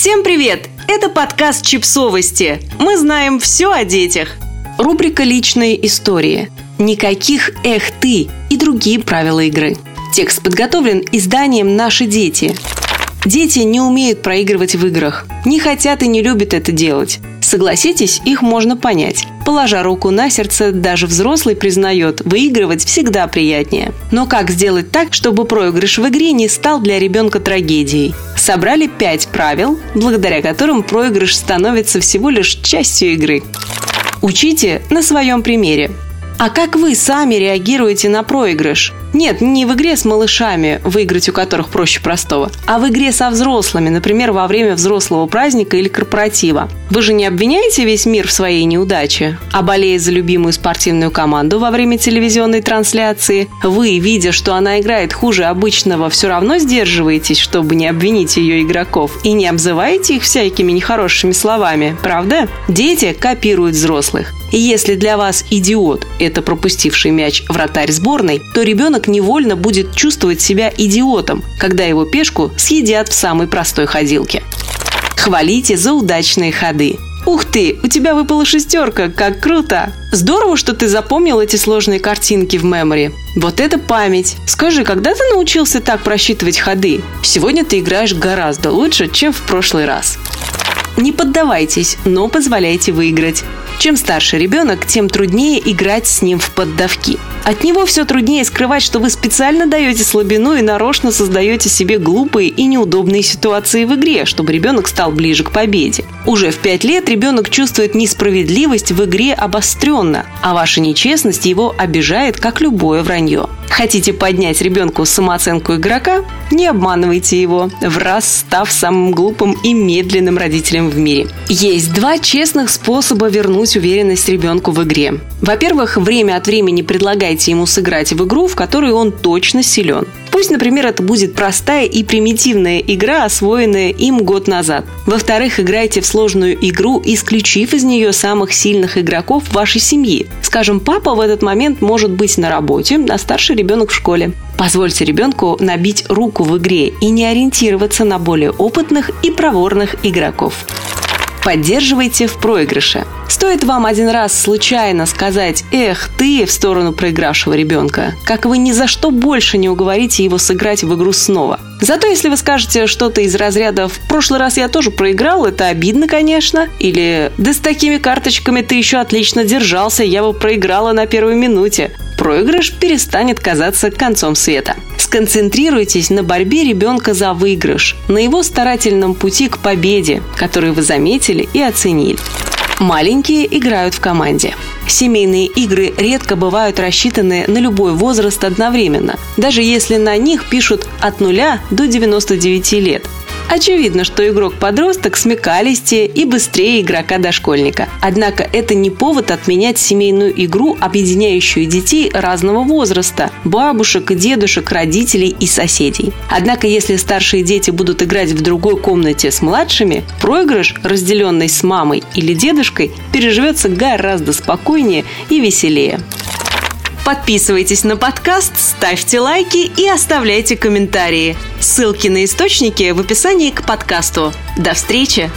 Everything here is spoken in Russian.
Всем привет! Это подкаст «Чипсовости». Мы знаем все о детях. Рубрика «Личные истории». Никаких «эх ты» и другие правила игры. Текст подготовлен изданием «Наши дети». Дети не умеют проигрывать в играх, не хотят и не любят это делать. Согласитесь, их можно понять. Положа руку на сердце, даже взрослый признает, выигрывать всегда приятнее. Но как сделать так, чтобы проигрыш в игре не стал для ребенка трагедией? Собрали пять правил, благодаря которым проигрыш становится всего лишь частью игры. Учите на своем примере. А как вы сами реагируете на проигрыш? Нет, не в игре с малышами, выиграть у которых проще простого, а в игре со взрослыми, например, во время взрослого праздника или корпоратива. Вы же не обвиняете весь мир в своей неудаче, а болея за любимую спортивную команду во время телевизионной трансляции, вы, видя, что она играет хуже обычного, все равно сдерживаетесь, чтобы не обвинить ее игроков, и не обзываете их всякими нехорошими словами, правда? Дети копируют взрослых. И если для вас идиот – это пропустивший мяч вратарь сборной, то ребенок невольно будет чувствовать себя идиотом, когда его пешку съедят в самой простой ходилке. Хвалите за удачные ходы. Ух ты, у тебя выпала шестерка, как круто! Здорово, что ты запомнил эти сложные картинки в мемори. Вот это память. Скажи, когда ты научился так просчитывать ходы? Сегодня ты играешь гораздо лучше, чем в прошлый раз. Не поддавайтесь, но позволяйте выиграть. Чем старше ребенок, тем труднее играть с ним в поддавки. От него все труднее скрывать, что вы специально даете слабину и нарочно создаете себе глупые и неудобные ситуации в игре, чтобы ребенок стал ближе к победе. Уже в 5 лет ребенок чувствует несправедливость в игре обостренно, а ваша нечестность его обижает, как любое вранье. Хотите поднять ребенку самооценку игрока? Не обманывайте его, в раз став самым глупым и медленным родителем в мире. Есть два честных способа вернуть уверенность ребенку в игре. Во-первых, время от времени предлагайте ему сыграть в игру, в которой он точно силен. Пусть, например, это будет простая и примитивная игра, освоенная им год назад. Во-вторых, играйте в сложную игру, исключив из нее самых сильных игроков вашей семьи. Скажем, папа в этот момент может быть на работе, а старший ребенок в школе. Позвольте ребенку набить руку в игре и не ориентироваться на более опытных и проворных игроков. Поддерживайте в проигрыше. Стоит вам один раз случайно сказать «эх, ты» в сторону проигравшего ребенка, как вы ни за что больше не уговорите его сыграть в игру снова. Зато если вы скажете что-то из разряда «в прошлый раз я тоже проиграл, это обидно, конечно», или «да с такими карточками ты еще отлично держался, я бы проиграла на первой минуте», проигрыш перестанет казаться концом света. Сконцентрируйтесь на борьбе ребенка за выигрыш, на его старательном пути к победе, который вы заметили и оценили. Маленькие играют в команде. Семейные игры редко бывают рассчитаны на любой возраст одновременно, даже если на них пишут от 0 до 99 лет. Очевидно, что игрок-подросток смекалистее и быстрее игрока-дошкольника. Однако это не повод отменять семейную игру, объединяющую детей разного возраста – бабушек, дедушек, родителей и соседей. Однако, если старшие дети будут играть в другой комнате с младшими, проигрыш, разделенный с мамой или дедушкой, переживется гораздо спокойнее и веселее. Подписывайтесь на подкаст, ставьте лайки и оставляйте комментарии. Ссылки на источники в описании к подкасту. До встречи!